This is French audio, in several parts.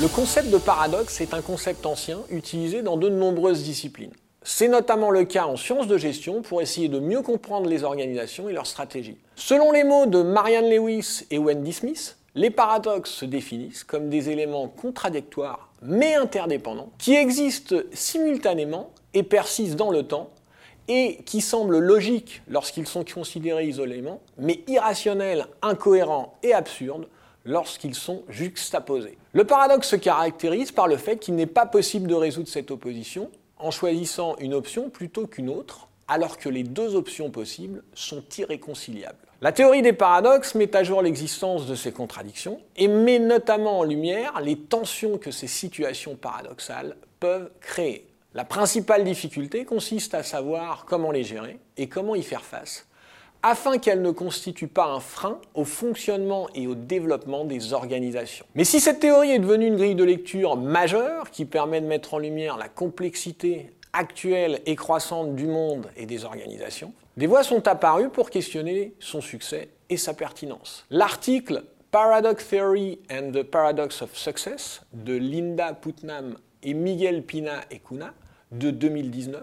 Le concept de paradoxe est un concept ancien utilisé dans de nombreuses disciplines. C'est notamment le cas en sciences de gestion pour essayer de mieux comprendre les organisations et leurs stratégies. Selon les mots de Marianne Lewis et Wendy Smith, les paradoxes se définissent comme des éléments contradictoires mais interdépendants qui existent simultanément et persistent dans le temps et qui semblent logiques lorsqu'ils sont considérés isolément, mais irrationnels, incohérents et absurdes lorsqu'ils sont juxtaposés. Le paradoxe se caractérise par le fait qu'il n'est pas possible de résoudre cette opposition en choisissant une option plutôt qu'une autre, alors que les deux options possibles sont irréconciliables. La théorie des paradoxes met à jour l'existence de ces contradictions et met notamment en lumière les tensions que ces situations paradoxales peuvent créer. La principale difficulté consiste à savoir comment les gérer et comment y faire face afin qu'elle ne constitue pas un frein au fonctionnement et au développement des organisations. Mais si cette théorie est devenue une grille de lecture majeure qui permet de mettre en lumière la complexité actuelle et croissante du monde et des organisations, des voix sont apparues pour questionner son succès et sa pertinence. L'article Paradox Theory and the Paradox of Success de Linda Putnam et Miguel Pina et de 2019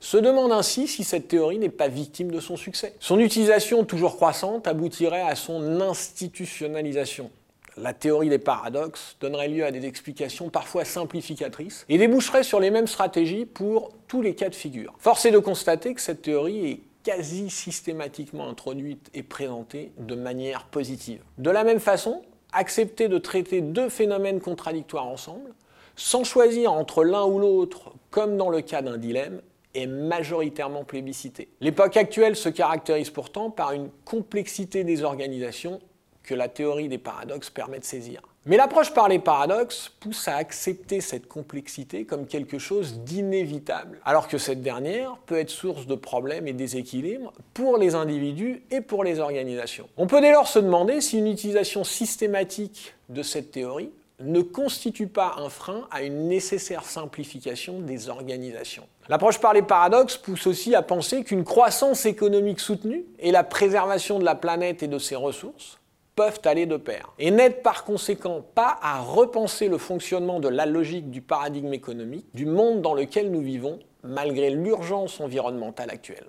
se demande ainsi si cette théorie n'est pas victime de son succès. Son utilisation toujours croissante aboutirait à son institutionnalisation. La théorie des paradoxes donnerait lieu à des explications parfois simplificatrices et déboucherait sur les mêmes stratégies pour tous les cas de figure. Force est de constater que cette théorie est quasi systématiquement introduite et présentée de manière positive. De la même façon, accepter de traiter deux phénomènes contradictoires ensemble, sans choisir entre l'un ou l'autre, comme dans le cas d'un dilemme, est majoritairement plébiscité. L'époque actuelle se caractérise pourtant par une complexité des organisations que la théorie des paradoxes permet de saisir. Mais l'approche par les paradoxes pousse à accepter cette complexité comme quelque chose d'inévitable, alors que cette dernière peut être source de problèmes et déséquilibres pour les individus et pour les organisations. On peut dès lors se demander si une utilisation systématique de cette théorie ne constitue pas un frein à une nécessaire simplification des organisations. L'approche par les paradoxes pousse aussi à penser qu'une croissance économique soutenue et la préservation de la planète et de ses ressources peuvent aller de pair, et n'aident par conséquent pas à repenser le fonctionnement de la logique du paradigme économique du monde dans lequel nous vivons, malgré l'urgence environnementale actuelle.